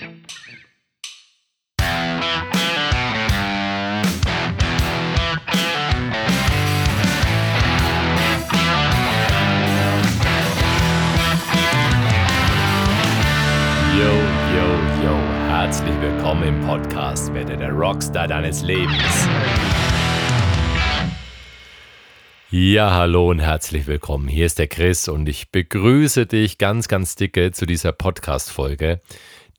Yo, yo, yo, herzlich willkommen im Podcast Werde der Rockstar deines Lebens. Ja, hallo und herzlich willkommen. Hier ist der Chris und ich begrüße dich ganz, ganz dicke zu dieser Podcast-Folge,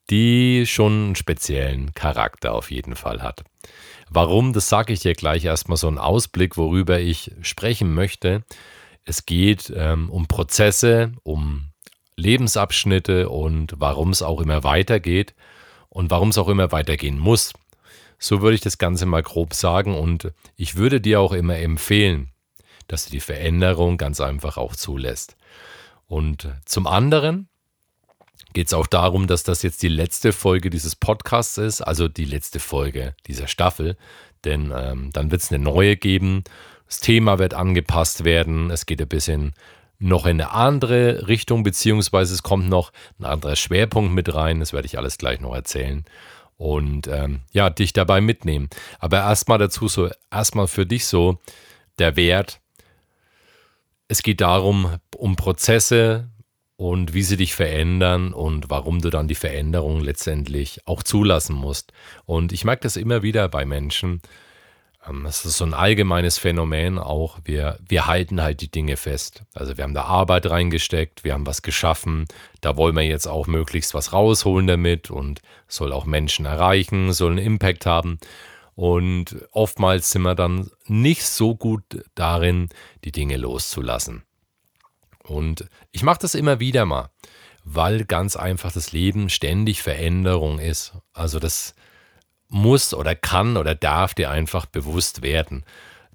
die schon einen speziellen Charakter auf jeden Fall hat. Warum, das sage ich dir gleich erstmal so einen Ausblick, worüber ich sprechen möchte. Es geht ähm, um Prozesse, um Lebensabschnitte und warum es auch immer weitergeht und warum es auch immer weitergehen muss. So würde ich das Ganze mal grob sagen und ich würde dir auch immer empfehlen, dass du die Veränderung ganz einfach auch zulässt. Und zum anderen geht es auch darum, dass das jetzt die letzte Folge dieses Podcasts ist, also die letzte Folge dieser Staffel, denn ähm, dann wird es eine neue geben. Das Thema wird angepasst werden. Es geht ein bisschen noch in eine andere Richtung, beziehungsweise es kommt noch ein anderer Schwerpunkt mit rein. Das werde ich alles gleich noch erzählen. Und ähm, ja, dich dabei mitnehmen. Aber erstmal dazu so, erstmal für dich so der Wert. Es geht darum, um Prozesse und wie sie dich verändern und warum du dann die Veränderung letztendlich auch zulassen musst. Und ich merke das immer wieder bei Menschen, ähm, das ist so ein allgemeines Phänomen auch. Wir, wir halten halt die Dinge fest. Also wir haben da Arbeit reingesteckt, wir haben was geschaffen. Da wollen wir jetzt auch möglichst was rausholen damit und soll auch Menschen erreichen, soll einen Impact haben. Und oftmals sind wir dann nicht so gut darin, die Dinge loszulassen. Und ich mache das immer wieder mal, weil ganz einfach das Leben ständig Veränderung ist. Also das, muss oder kann oder darf dir einfach bewusst werden.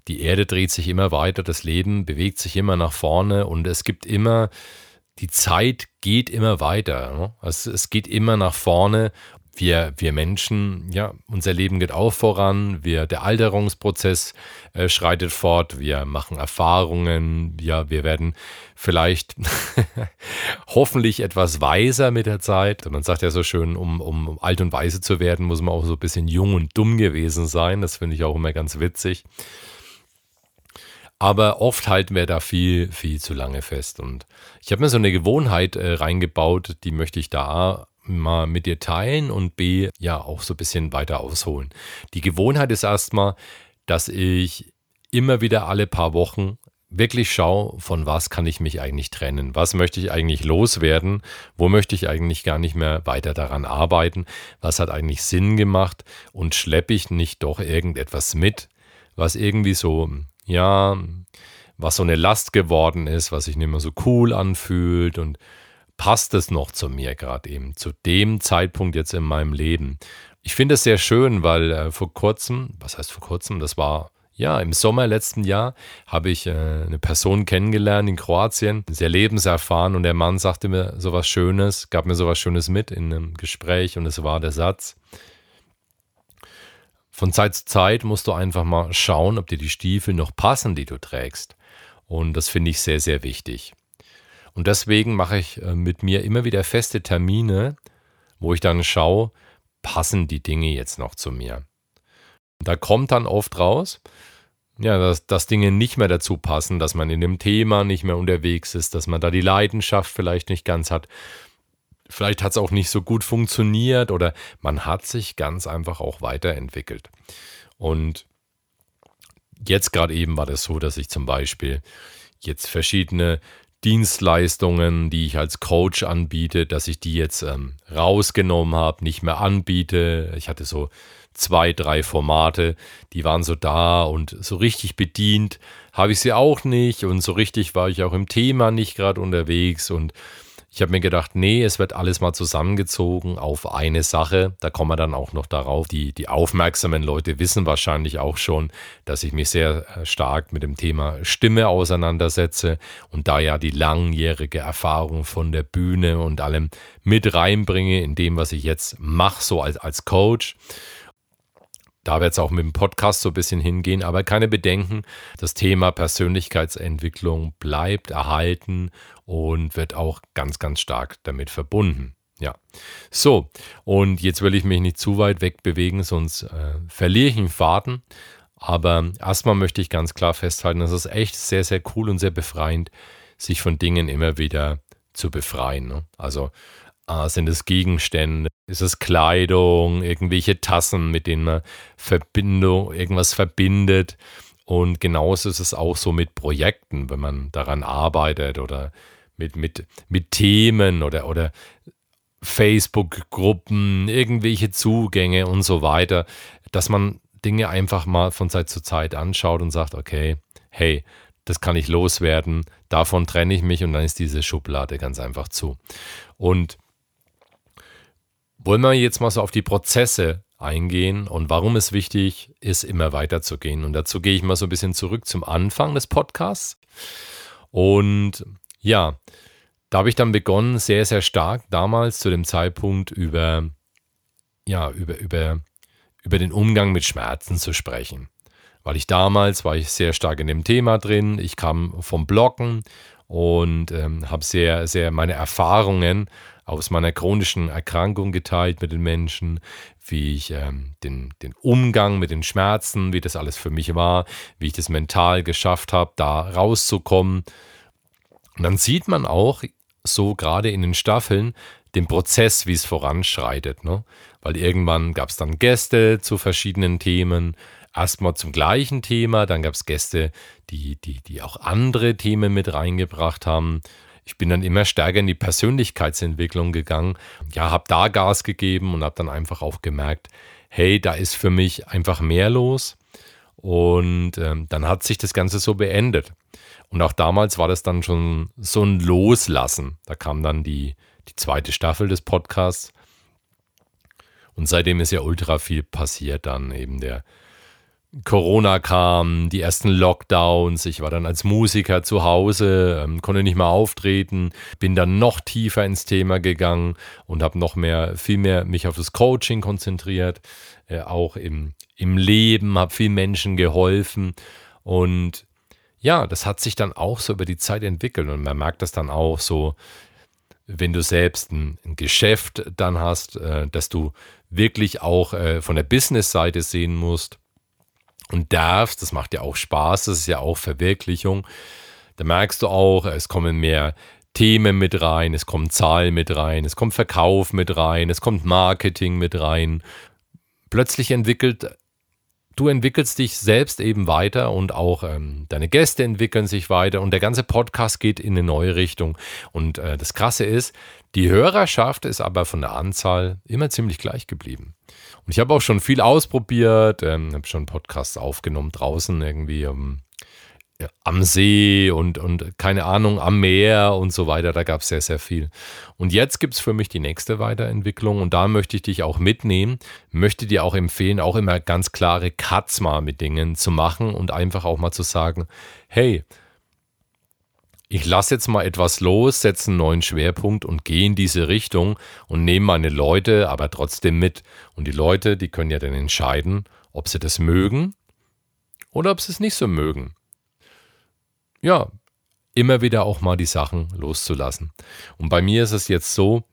Die Erde dreht sich immer weiter, das Leben bewegt sich immer nach vorne und es gibt immer, die Zeit geht immer weiter. Ne? Es geht immer nach vorne wir, wir Menschen, ja, unser Leben geht auch voran, wir, der Alterungsprozess äh, schreitet fort, wir machen Erfahrungen, ja, wir werden vielleicht hoffentlich etwas weiser mit der Zeit. Man sagt ja so schön, um, um alt und weise zu werden, muss man auch so ein bisschen jung und dumm gewesen sein. Das finde ich auch immer ganz witzig. Aber oft halten wir da viel, viel zu lange fest. Und ich habe mir so eine Gewohnheit äh, reingebaut, die möchte ich da mal mit dir teilen und B, ja, auch so ein bisschen weiter ausholen. Die Gewohnheit ist erstmal, dass ich immer wieder alle paar Wochen wirklich schaue, von was kann ich mich eigentlich trennen? Was möchte ich eigentlich loswerden? Wo möchte ich eigentlich gar nicht mehr weiter daran arbeiten? Was hat eigentlich Sinn gemacht? Und schleppe ich nicht doch irgendetwas mit, was irgendwie so, ja, was so eine Last geworden ist, was sich nicht mehr so cool anfühlt und passt es noch zu mir gerade eben, zu dem Zeitpunkt jetzt in meinem Leben. Ich finde es sehr schön, weil äh, vor kurzem, was heißt vor kurzem, das war ja im Sommer letzten Jahr, habe ich äh, eine Person kennengelernt in Kroatien, sehr lebenserfahren und der Mann sagte mir sowas Schönes, gab mir sowas Schönes mit in einem Gespräch und es war der Satz, von Zeit zu Zeit musst du einfach mal schauen, ob dir die Stiefel noch passen, die du trägst. Und das finde ich sehr, sehr wichtig. Und deswegen mache ich äh, mit mir immer wieder feste Termine, wo ich dann schaue, passen die Dinge jetzt noch zu mir. Da kommt dann oft raus, ja, dass, dass Dinge nicht mehr dazu passen, dass man in dem Thema nicht mehr unterwegs ist, dass man da die Leidenschaft vielleicht nicht ganz hat. Vielleicht hat es auch nicht so gut funktioniert oder man hat sich ganz einfach auch weiterentwickelt. Und jetzt gerade eben war das so, dass ich zum Beispiel jetzt verschiedene Dienstleistungen, die ich als Coach anbiete, dass ich die jetzt ähm, rausgenommen habe, nicht mehr anbiete. Ich hatte so zwei, drei Formate, die waren so da und so richtig bedient habe ich sie auch nicht und so richtig war ich auch im Thema nicht gerade unterwegs und ich habe mir gedacht, nee, es wird alles mal zusammengezogen auf eine Sache. Da kommen wir dann auch noch darauf. Die, die aufmerksamen Leute wissen wahrscheinlich auch schon, dass ich mich sehr äh, stark mit dem Thema Stimme auseinandersetze und da ja die langjährige Erfahrung von der Bühne und allem mit reinbringe in dem, was ich jetzt mache, so als, als Coach. Da wird es auch mit dem Podcast so ein bisschen hingehen, aber keine Bedenken. Das Thema Persönlichkeitsentwicklung bleibt erhalten und wird auch ganz, ganz stark damit verbunden. Ja. So, und jetzt will ich mich nicht zu weit weg bewegen, sonst äh, verliere ich den Faden. Aber erstmal möchte ich ganz klar festhalten, es ist echt sehr, sehr cool und sehr befreiend, sich von Dingen immer wieder zu befreien. Ne? Also äh, sind es Gegenstände, ist es Kleidung, irgendwelche Tassen, mit denen man Verbindung, irgendwas verbindet. Und genauso ist es auch so mit Projekten, wenn man daran arbeitet oder mit, mit, mit Themen oder, oder Facebook-Gruppen, irgendwelche Zugänge und so weiter, dass man Dinge einfach mal von Zeit zu Zeit anschaut und sagt, okay, hey, das kann ich loswerden, davon trenne ich mich und dann ist diese Schublade ganz einfach zu. Und wollen wir jetzt mal so auf die Prozesse eingehen und warum es wichtig ist, immer weiterzugehen. Und dazu gehe ich mal so ein bisschen zurück zum Anfang des Podcasts. Und ja, da habe ich dann begonnen, sehr, sehr stark damals zu dem Zeitpunkt über, ja, über, über, über den Umgang mit Schmerzen zu sprechen. Weil ich damals war ich sehr stark in dem Thema drin. Ich kam vom Blocken und ähm, habe sehr, sehr meine Erfahrungen aus meiner chronischen Erkrankung geteilt mit den Menschen, wie ich ähm, den, den Umgang mit den Schmerzen, wie das alles für mich war, wie ich das mental geschafft habe, da rauszukommen. Und dann sieht man auch so gerade in den Staffeln den Prozess, wie es voranschreitet. Ne? Weil irgendwann gab es dann Gäste zu verschiedenen Themen, erstmal zum gleichen Thema, dann gab es Gäste, die, die, die auch andere Themen mit reingebracht haben ich bin dann immer stärker in die Persönlichkeitsentwicklung gegangen. Ja, habe da Gas gegeben und habe dann einfach auch gemerkt, hey, da ist für mich einfach mehr los. Und ähm, dann hat sich das Ganze so beendet. Und auch damals war das dann schon so ein Loslassen. Da kam dann die, die zweite Staffel des Podcasts. Und seitdem ist ja ultra viel passiert. Dann eben der Corona kam, die ersten Lockdowns, ich war dann als Musiker zu Hause, ähm, konnte nicht mehr auftreten, bin dann noch tiefer ins Thema gegangen und habe noch mehr, viel mehr mich auf das Coaching konzentriert, äh, auch im, im Leben, habe vielen Menschen geholfen und ja, das hat sich dann auch so über die Zeit entwickelt und man merkt das dann auch so, wenn du selbst ein, Geschäft dann hast, äh, dass du wirklich auch äh, von der Business-Seite sehen musst, und darfst, das macht ja auch Spaß, das ist ja auch Verwirklichung. Da merkst du auch, es kommen mehr Themen mit rein, es kommen Zahlen mit rein, es kommt Verkauf mit rein, es kommt Marketing mit rein. Plötzlich entwickelt, du entwickelst dich selbst eben weiter und auch ähm, deine Gäste entwickeln sich weiter und der ganze Podcast geht in eine neue Richtung. Und äh, das Krasse ist, die Hörerschaft ist aber von der Anzahl immer ziemlich gleich geblieben. Und ich habe auch schon viel ausprobiert, ähm, habe schon Podcasts aufgenommen draußen irgendwie ja, am See und, und keine Ahnung, am Meer und so weiter. Da gab es sehr, sehr viel. Und jetzt gibt es für mich die nächste Weiterentwicklung und da möchte ich dich auch mitnehmen, möchte dir auch empfehlen, auch immer ganz klare Cuts mal mit Dingen zu machen und einfach auch mal zu sagen, hey, ich lasse jetzt mal etwas los, setze einen neuen Schwerpunkt und gehe in diese Richtung und nehme meine Leute aber trotzdem mit. Und die Leute, die können ja dann entscheiden, ob sie das mögen oder ob sie es nicht so mögen. Ja, immer wieder auch mal die Sachen loszulassen. Und bei mir ist es jetzt so,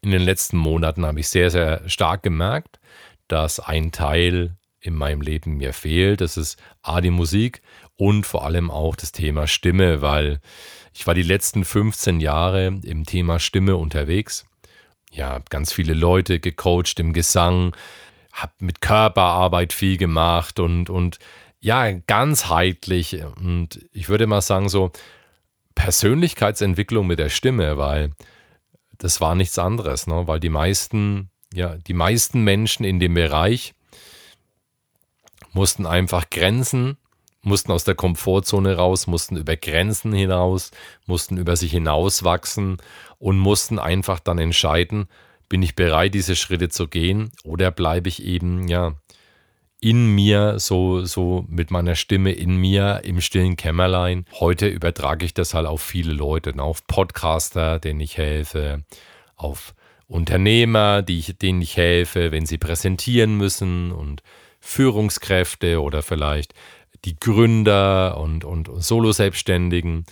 in den letzten Monaten habe ich sehr, sehr stark gemerkt, dass ein Teil in meinem Leben mir fehlt. Das ist A, die Musik und vor allem auch das Thema Stimme, weil ich war die letzten 15 Jahre im Thema Stimme unterwegs. Ja, ganz viele Leute gecoacht im Gesang, habe mit Körperarbeit viel gemacht und, und ja, ganzheitlich und ich würde mal sagen so Persönlichkeitsentwicklung mit der Stimme, weil das war nichts anderes, ne? weil die meisten, ja, die meisten Menschen in dem Bereich mussten einfach Grenzen mussten aus der Komfortzone raus, mussten über Grenzen hinaus, mussten über sich hinauswachsen und mussten einfach dann entscheiden, bin ich bereit, diese Schritte zu gehen oder bleibe ich eben, ja, in mir, so, so mit meiner Stimme in mir im stillen Kämmerlein. Heute übertrage ich das halt auf viele Leute, ne, auf Podcaster, denen ich helfe, auf Unternehmer, die ich, denen ich helfe, wenn sie präsentieren müssen und Führungskräfte oder vielleicht die Gründer und, und Solo-Selbstständigen,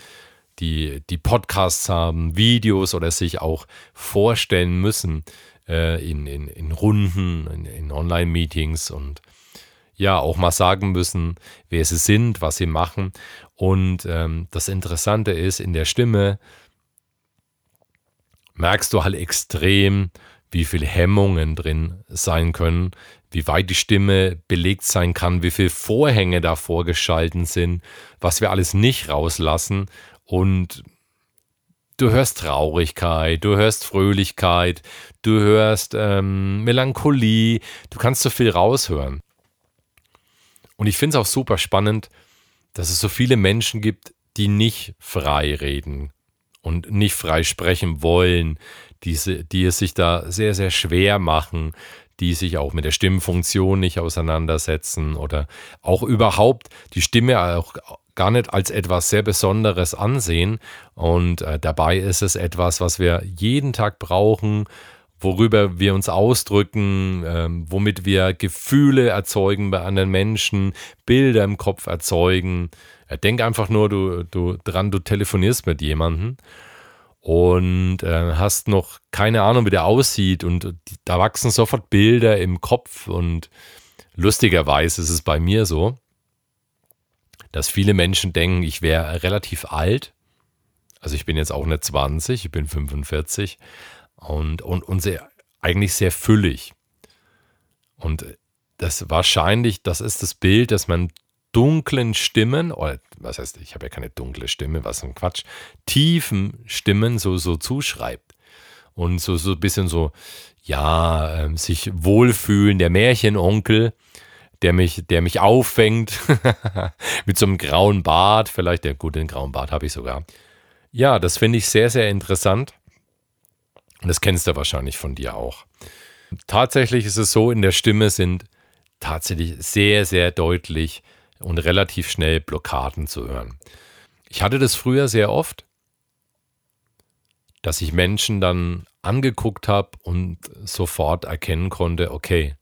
die, die Podcasts haben, Videos oder sich auch vorstellen müssen äh, in, in, in Runden, in, in Online-Meetings und ja auch mal sagen müssen, wer sie sind, was sie machen. Und ähm, das Interessante ist, in der Stimme merkst du halt extrem, wie viele Hemmungen drin sein können, wie weit die Stimme belegt sein kann, wie viele Vorhänge davor geschalten sind, was wir alles nicht rauslassen. Und du hörst Traurigkeit, du hörst Fröhlichkeit, du hörst ähm, Melancholie, du kannst so viel raushören. Und ich finde es auch super spannend, dass es so viele Menschen gibt, die nicht frei reden und nicht frei sprechen wollen, die, die es sich da sehr, sehr schwer machen, die sich auch mit der Stimmfunktion nicht auseinandersetzen oder auch überhaupt die Stimme auch gar nicht als etwas sehr Besonderes ansehen. Und äh, dabei ist es etwas, was wir jeden Tag brauchen, worüber wir uns ausdrücken, ähm, womit wir Gefühle erzeugen bei anderen Menschen, Bilder im Kopf erzeugen. Denk einfach nur du, du dran, du telefonierst mit jemandem und äh, hast noch keine Ahnung, wie der aussieht und da wachsen sofort Bilder im Kopf und lustigerweise ist es bei mir so, dass viele Menschen denken, ich wäre relativ alt. Also ich bin jetzt auch nicht 20, ich bin 45 und, und, und sehr, eigentlich sehr füllig. Und das wahrscheinlich, das ist das Bild, dass man dunklen Stimmen, oder was heißt, ich habe ja keine dunkle Stimme, was ein Quatsch, tiefen Stimmen so, so zuschreibt. Und so, so ein bisschen so, ja, äh, sich wohlfühlen, der Märchenonkel, der mich, der mich auffängt, mit so einem grauen Bart, vielleicht, der gut, den grauen Bart habe ich sogar. Ja, das finde ich sehr, sehr interessant. Das kennst du wahrscheinlich von dir auch. Tatsächlich ist es so, in der Stimme sind tatsächlich sehr, sehr deutlich und relativ schnell Blockaden zu hören. Ich hatte das früher sehr oft, dass ich Menschen dann angeguckt habe und sofort erkennen konnte, okay,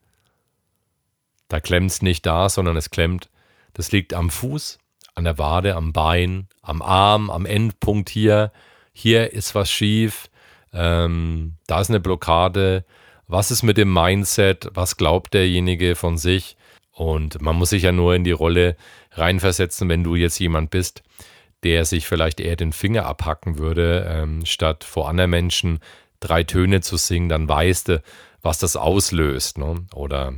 da klemmt es nicht da, sondern es klemmt, das liegt am Fuß, an der Wade, am Bein, am Arm, am Endpunkt hier. Hier ist was schief, ähm, da ist eine Blockade. Was ist mit dem Mindset? Was glaubt derjenige von sich? Und man muss sich ja nur in die Rolle reinversetzen, wenn du jetzt jemand bist, der sich vielleicht eher den Finger abhacken würde, ähm, statt vor anderen Menschen drei Töne zu singen, dann weißt du, was das auslöst. Ne? Oder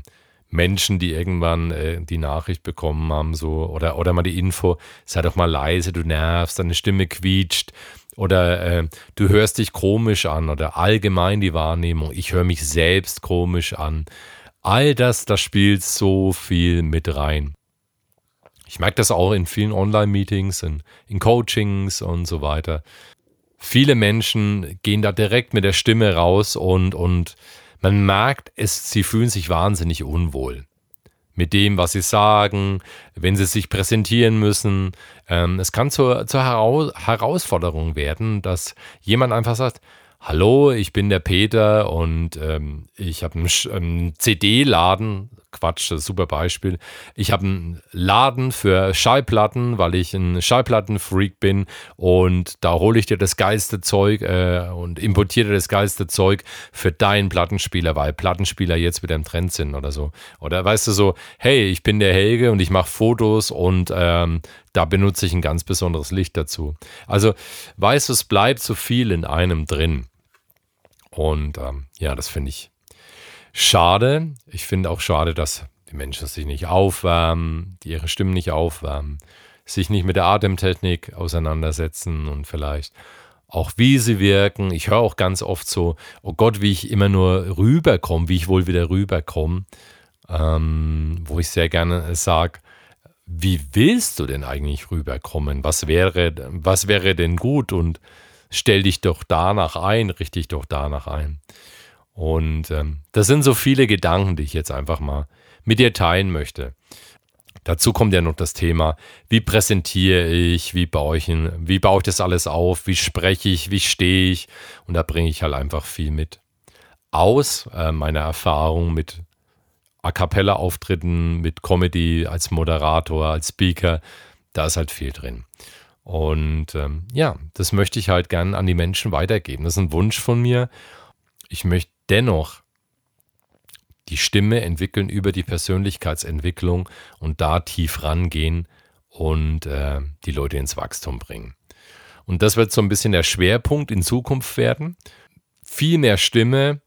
Menschen, die irgendwann äh, die Nachricht bekommen haben, so, oder, oder mal die Info, sei doch mal leise, du nervst, deine Stimme quietscht, oder äh, du hörst dich komisch an, oder allgemein die Wahrnehmung, ich höre mich selbst komisch an. All das, das spielt so viel mit rein. Ich merke das auch in vielen Online-Meetings, in, in Coachings und so weiter. Viele Menschen gehen da direkt mit der Stimme raus und, und man merkt, es, sie fühlen sich wahnsinnig unwohl mit dem, was sie sagen, wenn sie sich präsentieren müssen. Ähm, es kann zur, zur Herausforderung werden, dass jemand einfach sagt, Hallo, ich bin der Peter und ähm, ich habe einen, einen CD-Laden. Quatsch, super Beispiel. Ich habe einen Laden für Schallplatten, weil ich ein Schallplattenfreak bin und da hole ich dir das geilste Zeug äh, und importiere dir das geilste Zeug für deinen Plattenspieler, weil Plattenspieler jetzt wieder im Trend sind oder so. Oder weißt du so, hey, ich bin der Helge und ich mache Fotos und ähm, da benutze ich ein ganz besonderes Licht dazu. Also, weißt du, es bleibt so viel in einem drin. Und ähm, ja, das finde ich schade. Ich finde auch schade, dass die Menschen sich nicht aufwärmen, die ihre Stimmen nicht aufwärmen, sich nicht mit der Atemtechnik auseinandersetzen und vielleicht auch wie sie wirken. Ich höre auch ganz oft so, oh Gott, wie ich immer nur rüberkomme, wie ich wohl wieder rüberkomme, ähm, wo ich sehr gerne sage, wie willst du denn eigentlich rüberkommen? Was wäre, was wäre denn gut? Und stell dich doch danach ein, richte dich doch danach ein. Und ähm, das sind so viele Gedanken, die ich jetzt einfach mal mit dir teilen möchte. Dazu kommt ja noch das Thema, wie präsentiere ich, wie baue ich, wie baue ich das alles auf, wie spreche ich, wie stehe ich. Und da bringe ich halt einfach viel mit. Aus äh, meiner Erfahrung mit A cappella-Auftritten, mit Comedy als Moderator, als Speaker, da ist halt viel drin. Und ähm, ja, das möchte ich halt gern an die Menschen weitergeben. Das ist ein Wunsch von mir. Ich möchte dennoch die Stimme entwickeln über die Persönlichkeitsentwicklung und da tief rangehen und äh, die Leute ins Wachstum bringen. Und das wird so ein bisschen der Schwerpunkt in Zukunft werden. Viel mehr Stimme,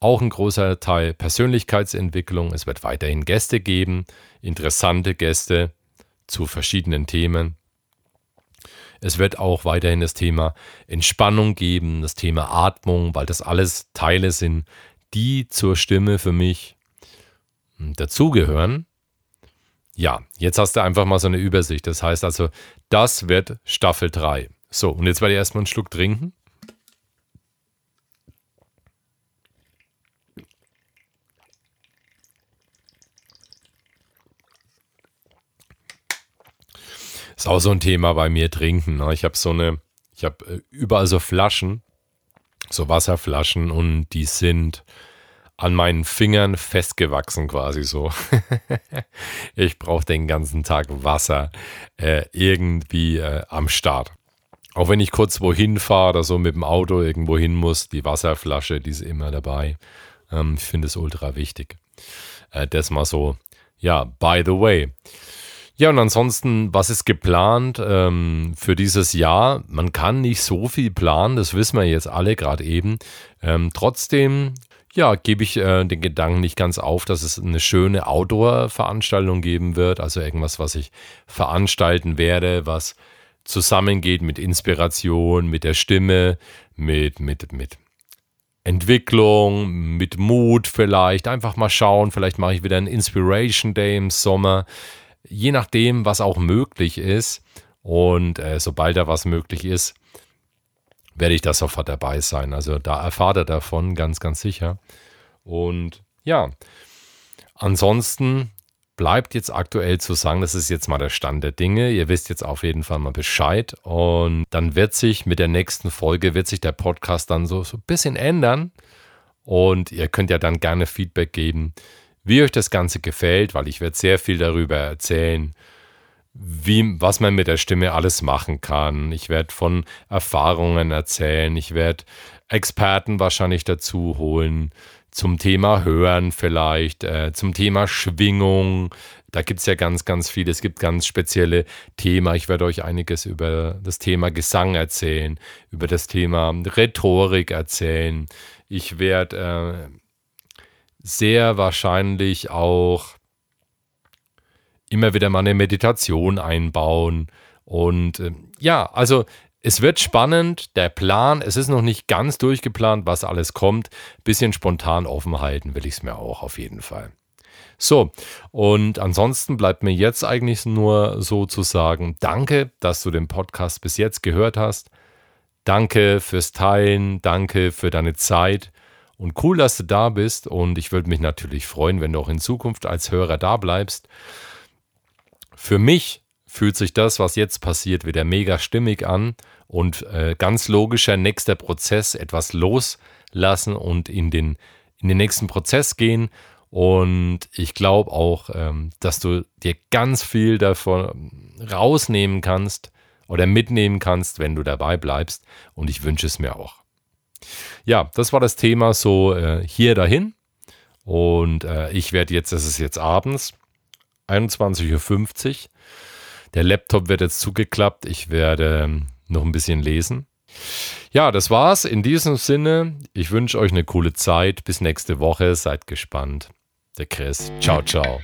auch ein großer Teil Persönlichkeitsentwicklung. Es wird weiterhin Gäste geben, interessante Gäste zu verschiedenen Themen. Es wird auch weiterhin das Thema Entspannung geben, das Thema Atmung, weil das alles Teile sind, die zur Stimme für mich hm, dazugehören. Ja, jetzt hast du einfach mal so eine Übersicht. Das heißt also, das wird Staffel 3. So, und jetzt werde ich erstmal einen Schluck trinken. Ist auch so ein Thema bei mir trinken. Ne? Ich habe so eine, ich habe äh, überall so Flaschen, so Wasserflaschen und die sind an meinen Fingern festgewachsen quasi so. ich brauche den ganzen Tag Wasser äh, irgendwie äh, am Start. Auch wenn ich kurz wohin fahre oder so mit dem Auto irgendwo hin muss, die Wasserflasche, die ist immer dabei. Ähm, ich finde es ultra wichtig. Äh, das mal so, ja, by the way. Ja, und ansonsten, was ist geplant ähm, für dieses Jahr? Man kann nicht so viel planen, das wissen wir jetzt alle gerade eben. Ähm, trotzdem, ja, gebe ich äh, den Gedanken nicht ganz auf, dass es eine schöne Outdoor-Veranstaltung geben wird. Also irgendwas, was ich veranstalten werde, was zusammengeht mit Inspiration, mit der Stimme, mit, mit, mit Entwicklung, mit Mut vielleicht. Einfach mal schauen, vielleicht mache ich wieder einen Inspiration Day im Sommer je nachdem, was auch möglich ist. Und äh, sobald da was möglich ist, werde ich da sofort dabei sein. Also da erfahrt er davon, ganz, ganz sicher. Und ja, ansonsten bleibt jetzt aktuell zu sagen, das ist jetzt mal der Stand der Dinge. Ihr wisst jetzt auf jeden Fall mal Bescheid. Und dann wird sich mit der nächsten Folge, wird sich der Podcast dann so, so ein bisschen ändern. Und ihr könnt ja dann gerne Feedback geben, wie euch das Ganze gefällt, weil ich werde sehr viel darüber erzählen, wie, was man mit der Stimme alles machen kann. Ich werde von Erfahrungen erzählen. Ich werde Experten wahrscheinlich dazu holen zum Thema Hören vielleicht, äh, zum Thema Schwingung. Da gibt es ja ganz, ganz viel. Es gibt ganz spezielle Themen. Ich werde euch einiges über das Thema Gesang erzählen, über das Thema Rhetorik erzählen. Ich werde äh, sehr wahrscheinlich auch immer wieder mal eine Meditation einbauen. Und äh, ja, also es wird spannend, der Plan, es ist noch nicht ganz durchgeplant, was alles kommt. Bisschen spontan offen halten will ich es mir auch auf jeden Fall. So, und ansonsten bleibt mir jetzt eigentlich nur so zu sagen, danke, dass du den Podcast bis jetzt gehört hast. Danke fürs Teilen, danke für deine Zeit. Und cool, dass du da bist und ich würde mich natürlich freuen, wenn du auch in Zukunft als Hörer da bleibst. Für mich fühlt sich das, was jetzt passiert, wieder mega stimmig an und äh, ganz logischer nächster Prozess, etwas loslassen und in den, in den nächsten Prozess gehen. Und ich glaube auch, ähm, dass du dir ganz viel davon rausnehmen kannst oder mitnehmen kannst, wenn du dabei bleibst. Und ich wünsche es mir auch. Ja, das war das Thema so äh, hier dahin. Und äh, ich werde jetzt, es ist jetzt abends, 21.50 Uhr. Der Laptop wird jetzt zugeklappt. Ich werde ähm, noch ein bisschen lesen. Ja, das war's. In diesem Sinne, ich wünsche euch eine coole Zeit. Bis nächste Woche. Seid gespannt. Der Chris. Ciao, ciao.